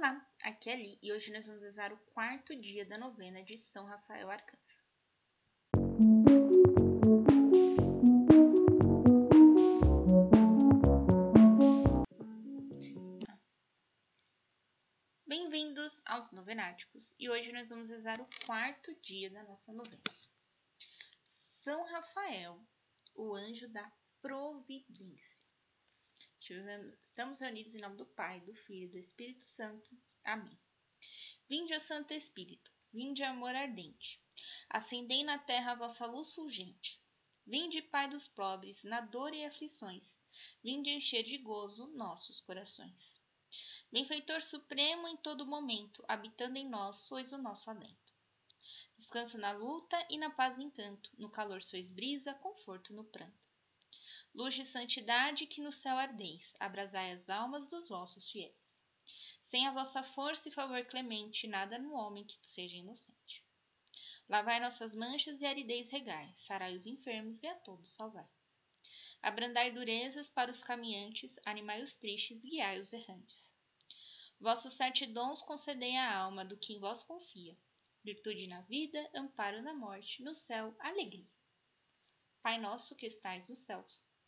Olá, aqui é Ali e hoje nós vamos rezar o quarto dia da novena de São Rafael Arcanjo. Bem-vindos aos Novenáticos e hoje nós vamos rezar o quarto dia da nossa novena. São Rafael, o anjo da providência. Estamos reunidos em nome do Pai, do Filho e do Espírito Santo. Amém. Vinde, ó Santo Espírito, vinde, amor ardente, acendei na terra a vossa luz fulgente. Vinde, Pai dos pobres, na dor e aflições, vinde encher de gozo nossos corações. Benfeitor supremo em todo momento, habitando em nós, sois o nosso alento. Descanso na luta e na paz encanto, no calor sois brisa, conforto no pranto luz de santidade que no céu ardeis, abrasai as almas dos vossos fiéis. Sem a vossa força e favor clemente, nada no homem que seja inocente. Lavai nossas manchas e aridez regai, sarai os enfermos e a todos salvai. Abrandai durezas para os caminhantes, animai os tristes, guiai os errantes. Vossos sete dons concedei à alma do que em vós confia. Virtude na vida, amparo na morte, no céu, alegria. Pai nosso que estais nos céus,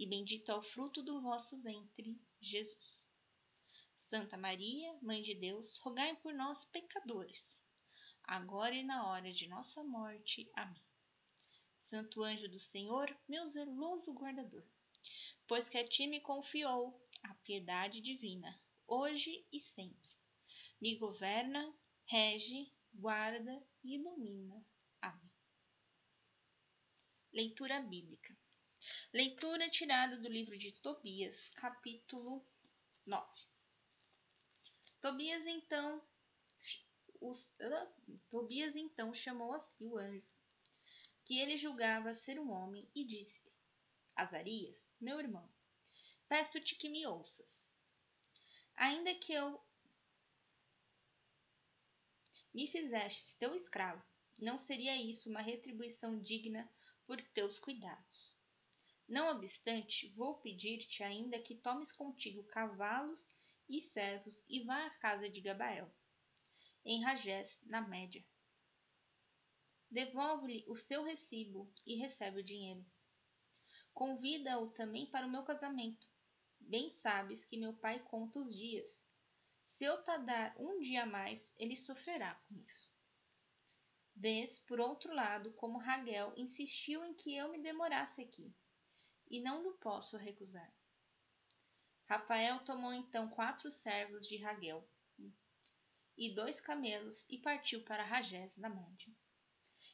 e bendito é o fruto do vosso ventre, Jesus. Santa Maria, Mãe de Deus, rogai por nós, pecadores, agora e na hora de nossa morte. Amém. Santo anjo do Senhor, meu zeloso guardador, pois que a ti me confiou a piedade divina, hoje e sempre. Me governa, rege, guarda e ilumina. Amém. Leitura Bíblica. Leitura tirada do livro de Tobias, capítulo 9. Tobias então, os, uh, Tobias então chamou a si o anjo, que ele julgava ser um homem, e disse-lhe: Azarias, meu irmão, peço-te que me ouças. Ainda que eu me fizeste teu escravo, não seria isso uma retribuição digna por teus cuidados. Não obstante, vou pedir-te ainda que tomes contigo cavalos e servos e vá à casa de Gabael, em Ragés, na média. Devolve-lhe o seu recibo e recebe o dinheiro. Convida-o também para o meu casamento. Bem sabes que meu pai conta os dias. Se eu tardar um dia a mais, ele sofrerá com isso. Vês, por outro lado, como Raguel insistiu em que eu me demorasse aqui e não lhe posso recusar. Rafael tomou então quatro servos de Raguel e dois camelos e partiu para Ragés, na Média.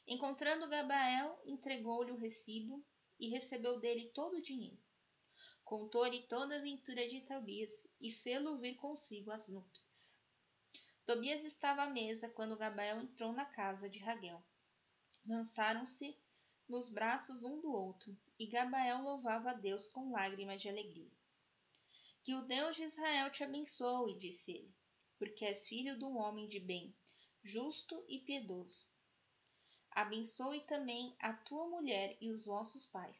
Encontrando Gabael, entregou-lhe o recibo e recebeu dele todo o dinheiro. Contou-lhe toda a aventura de Tobias e fê-lo vir consigo às núpcias. Tobias estava à mesa quando Gabael entrou na casa de Raguel. Lançaram-se nos braços um do outro, e Gabael louvava a Deus com lágrimas de alegria. Que o Deus de Israel te abençoe, disse ele, porque és filho de um homem de bem, justo e piedoso. Abençoe também a tua mulher e os vossos pais.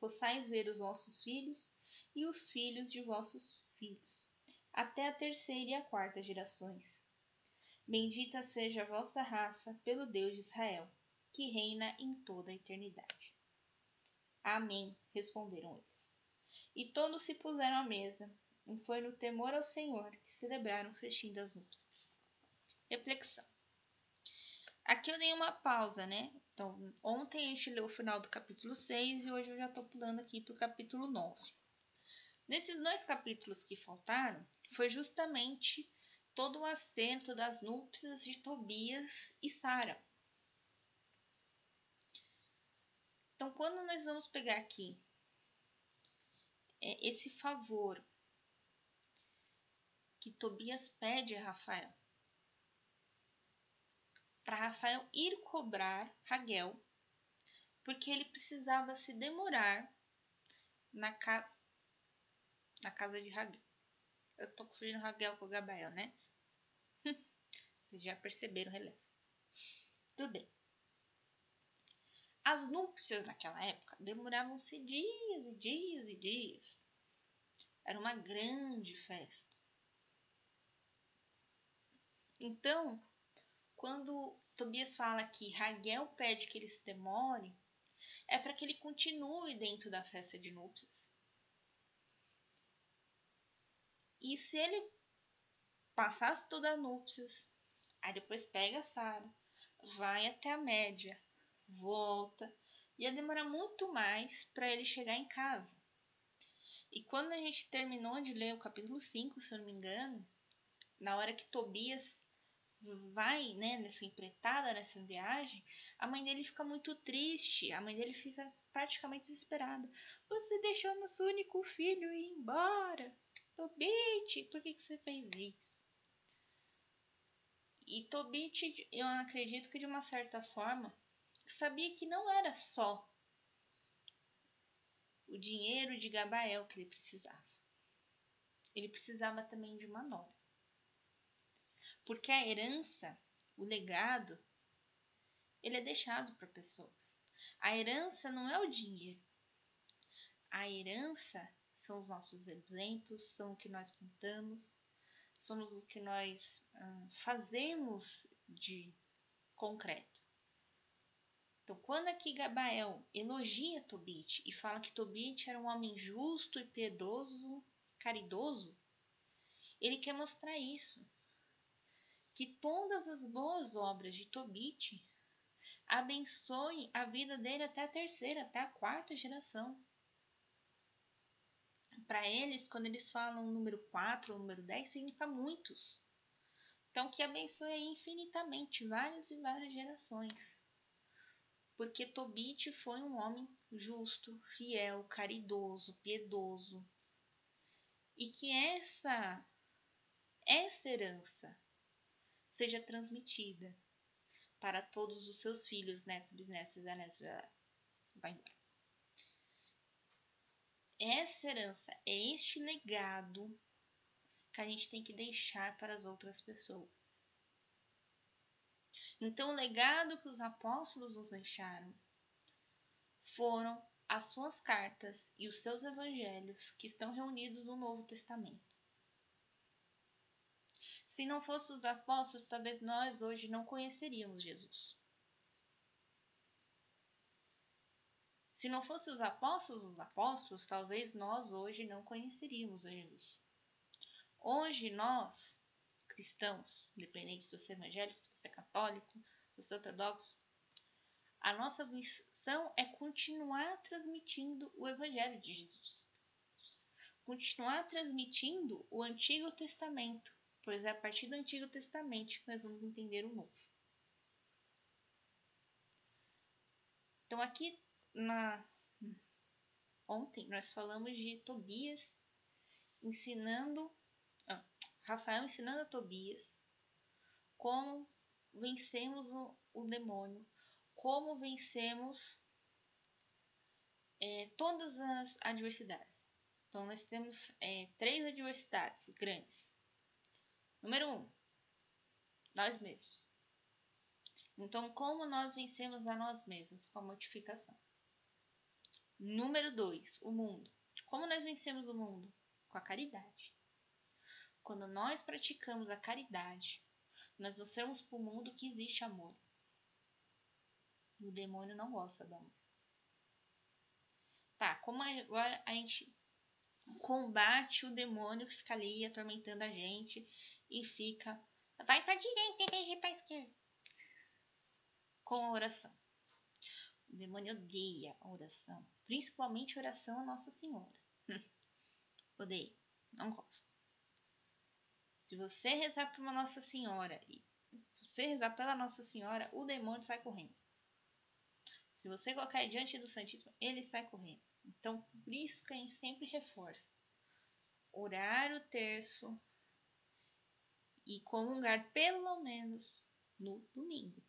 Possais ver os vossos filhos e os filhos de vossos filhos, até a terceira e a quarta gerações. Bendita seja a vossa raça pelo Deus de Israel que reina em toda a eternidade. Amém, responderam eles. E todos se puseram à mesa, e foi no temor ao Senhor que celebraram o festim das núpcias. Reflexão. Aqui eu dei uma pausa, né? Então, ontem a gente leu o final do capítulo 6 e hoje eu já estou pulando aqui para o capítulo 9. Nesses dois capítulos que faltaram, foi justamente todo o assento das núpcias de Tobias e Sara. Então, quando nós vamos pegar aqui é, esse favor que Tobias pede a Rafael, para Rafael ir cobrar Raguel, porque ele precisava se demorar na casa na casa de Raguel. Eu tô confundindo Raguel com Gabriel, né? Vocês já perceberam o relevo. Tudo bem. As núpcias naquela época demoravam-se dias e dias e dias. Era uma grande festa. Então, quando Tobias fala que Raguel pede que ele se demore, é para que ele continue dentro da festa de núpcias. E se ele passasse toda a núpcias, aí depois pega a Sara, vai até a média, volta, ia demorar muito mais para ele chegar em casa. E quando a gente terminou de ler o capítulo 5, se eu não me engano, na hora que Tobias vai, né, nessa empreitada, nessa viagem, a mãe dele fica muito triste, a mãe dele fica praticamente desesperada. Você deixou nosso único filho ir embora. Tobit, por que, que você fez isso? E Tobit, eu acredito que de uma certa forma, sabia que não era só o dinheiro de Gabael que ele precisava. Ele precisava também de uma nora. Porque a herança, o legado, ele é deixado para a pessoa. A herança não é o dinheiro. A herança são os nossos exemplos, são o que nós contamos, somos o que nós ah, fazemos de concreto. Então, quando aqui Gabael elogia Tobit e fala que Tobit era um homem justo e piedoso, caridoso, ele quer mostrar isso. Que todas as boas obras de Tobit abençoem a vida dele até a terceira, até a quarta geração para eles, quando eles falam número 4 ou número 10, significa muitos. Então, que abençoe infinitamente várias e várias gerações. Porque Tobit foi um homem justo, fiel, caridoso, piedoso. E que essa, essa herança seja transmitida para todos os seus filhos, netos, bisnetos, anetos, vai embora essa herança, é este legado que a gente tem que deixar para as outras pessoas. Então, o legado que os apóstolos nos deixaram foram as suas cartas e os seus evangelhos que estão reunidos no Novo Testamento. Se não fossem os apóstolos, talvez nós hoje não conheceríamos Jesus. Se não fossem os apóstolos os apóstolos, talvez nós hoje não conheceríamos a Jesus. Hoje nós, cristãos, independente se você é evangélico, é católico, se você é ortodoxo, a nossa missão é continuar transmitindo o evangelho de Jesus. Continuar transmitindo o Antigo Testamento, pois é a partir do Antigo Testamento que nós vamos entender o Novo. Então aqui na ontem nós falamos de Tobias ensinando ah, Rafael ensinando a Tobias como vencemos o, o demônio, como vencemos é, todas as adversidades. Então nós temos é, três adversidades grandes. Número um, nós mesmos. Então, como nós vencemos a nós mesmos com a mortificação? Número 2, o mundo. Como nós vencemos o mundo? Com a caridade. Quando nós praticamos a caridade, nós mostramos para o mundo que existe amor. O demônio não gosta do amor. Tá, como agora a gente combate o demônio que fica ali atormentando a gente e fica. Vai para direita e para esquerda. Com a oração. O demônio odeia a oração. Principalmente a oração a Nossa Senhora. Odeia. Não gosta. Se você rezar para uma Nossa Senhora e você rezar pela Nossa Senhora, o demônio sai correndo. Se você colocar diante do Santíssimo, ele sai correndo. Então, por isso que a gente sempre reforça. Orar o terço e comungar pelo menos no domingo.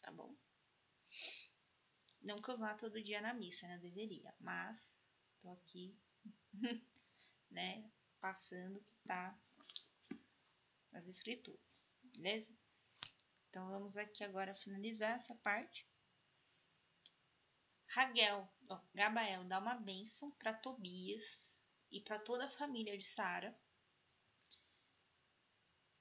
tá bom? Não que eu vá todo dia na missa, né? Deveria, mas tô aqui, né? Passando que tá nas escrituras, beleza? Então vamos aqui agora finalizar essa parte. Raguel, ó, Gabael dá uma bênção para Tobias e para toda a família de Sara.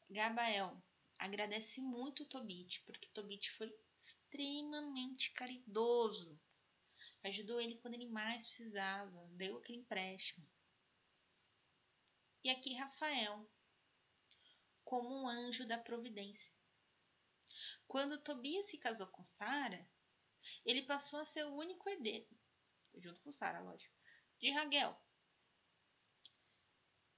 Gabael agradece muito Tobit, porque Tobit foi extremamente caridoso. Ajudou ele quando ele mais precisava, deu aquele empréstimo. E aqui Rafael, como um anjo da providência. Quando Tobias se casou com Sara, ele passou a ser o único herdeiro, junto com Sara, lógico, de Raguel.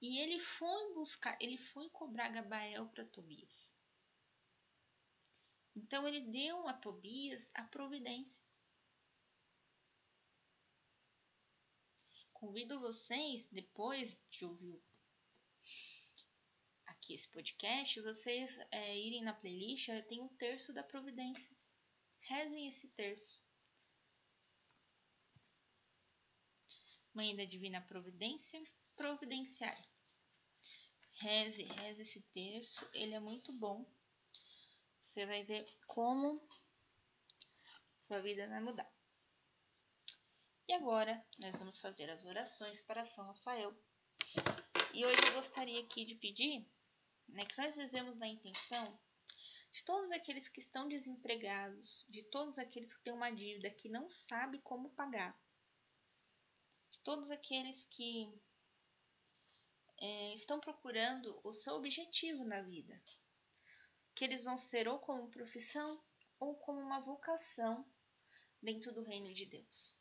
E ele foi buscar, ele foi cobrar Gabael para Tobias. Então ele deu a Tobias a providência. Convido vocês, depois de ouvir aqui esse podcast, vocês é, irem na playlist, tem um terço da providência. Rezem esse terço. Mãe da Divina Providência, providenciária. Reze, reze esse terço, ele é muito bom. Você vai ver como sua vida vai mudar. E agora nós vamos fazer as orações para São Rafael. E hoje eu gostaria aqui de pedir né, que nós rezemos na intenção de todos aqueles que estão desempregados, de todos aqueles que têm uma dívida que não sabe como pagar, de todos aqueles que é, estão procurando o seu objetivo na vida, que eles vão ser ou como profissão ou como uma vocação dentro do reino de Deus.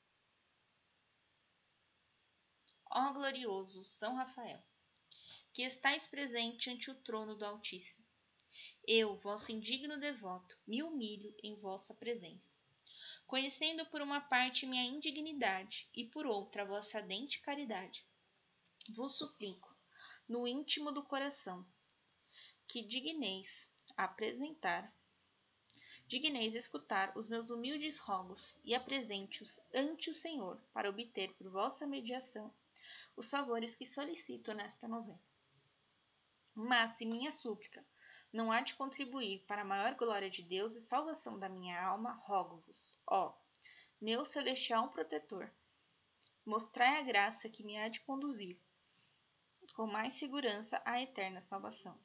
Ó glorioso São Rafael, que estais presente ante o trono do Altíssimo, eu, vosso indigno devoto, me humilho em vossa presença, conhecendo por uma parte minha indignidade e por outra vossa ardente caridade. Vos suplico no íntimo do coração, que digneis apresentar, digneis escutar os meus humildes rogos e apresente-os ante o Senhor para obter por vossa mediação os favores que solicito nesta novena. Mas se minha súplica não há de contribuir para a maior glória de Deus e salvação da minha alma, rogo-vos, ó, meu celestial protetor, mostrai a graça que me há de conduzir com mais segurança à eterna salvação.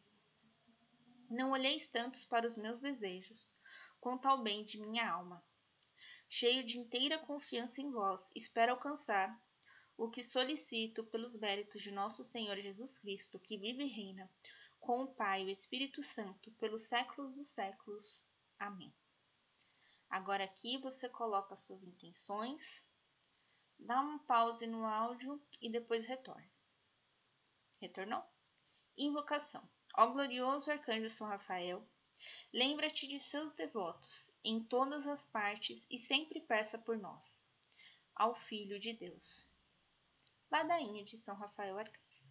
Não olheis tantos para os meus desejos, quanto ao bem de minha alma. Cheio de inteira confiança em vós, espero alcançar o que solicito pelos méritos de nosso Senhor Jesus Cristo, que vive e reina com o Pai e o Espírito Santo pelos séculos dos séculos. Amém. Agora aqui você coloca suas intenções, dá uma pause no áudio e depois retorne. Retornou? Invocação. Ó glorioso arcanjo São Rafael, lembra-te de seus devotos em todas as partes e sempre peça por nós. Ao Filho de Deus. Ladainha de São Rafael Arcanjo.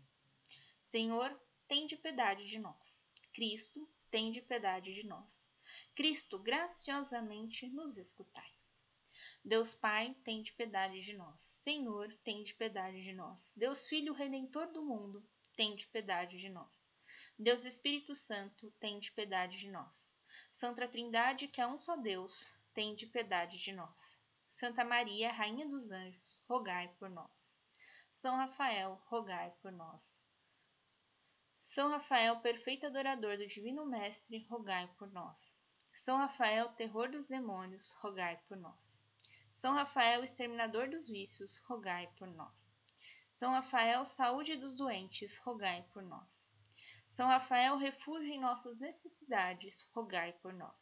Senhor, tem de piedade de nós. Cristo, tem de piedade de nós. Cristo, graciosamente nos escutai. Deus Pai, tem de piedade de nós. Senhor, tem de piedade de nós. Deus Filho Redentor do mundo, tende piedade de nós. Deus Espírito Santo, tende piedade de nós. Santa Trindade, que é um só Deus, tende piedade de nós. Santa Maria, Rainha dos Anjos, rogai por nós. São Rafael, rogai por nós. São Rafael, perfeito adorador do Divino Mestre, rogai por nós. São Rafael, terror dos demônios, rogai por nós. São Rafael, exterminador dos vícios, rogai por nós. São Rafael, saúde dos doentes, rogai por nós. São Rafael, refúgio em nossas necessidades, rogai por nós.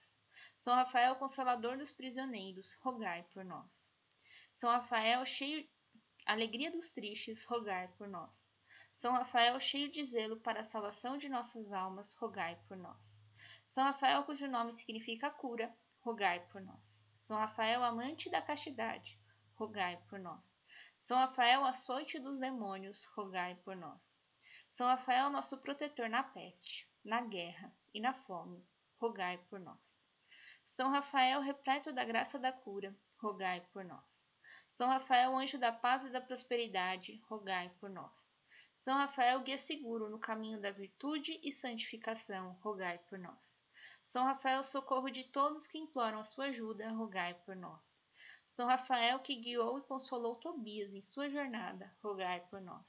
São Rafael, consolador dos prisioneiros, rogai por nós. São Rafael, cheio alegria dos tristes, rogai por nós. São Rafael, cheio de zelo para a salvação de nossas almas, rogai por nós. São Rafael, cujo nome significa cura, rogai por nós. São Rafael, amante da castidade, rogai por nós. São Rafael, açoite dos demônios, rogai por nós. São Rafael, nosso protetor na peste, na guerra e na fome, rogai por nós. São Rafael, repleto da graça da cura, rogai por nós. São Rafael, anjo da paz e da prosperidade, rogai por nós. São Rafael, guia seguro no caminho da virtude e santificação, rogai por nós. São Rafael, socorro de todos que imploram a sua ajuda, rogai por nós. São Rafael, que guiou e consolou Tobias em sua jornada, rogai por nós.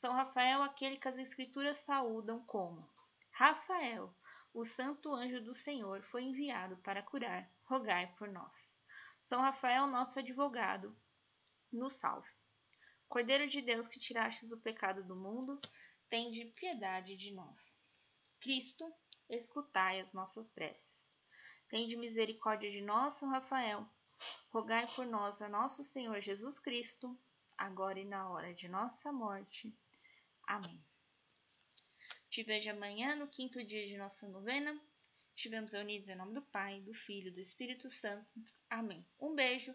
São Rafael, aquele que as Escrituras saúdam como Rafael, o santo anjo do Senhor, foi enviado para curar, rogai por nós. São Rafael, nosso advogado, nos salve. Cordeiro de Deus que tirastes o pecado do mundo, tende piedade de nós. Cristo, escutai as nossas preces. Tende misericórdia de nós, São Rafael. Rogai por nós a nosso Senhor Jesus Cristo, agora e na hora de nossa morte. Amém. Te vejo amanhã no quinto dia de nossa novena. Estivemos reunidos em nome do Pai, do Filho e do Espírito Santo. Amém. Um beijo,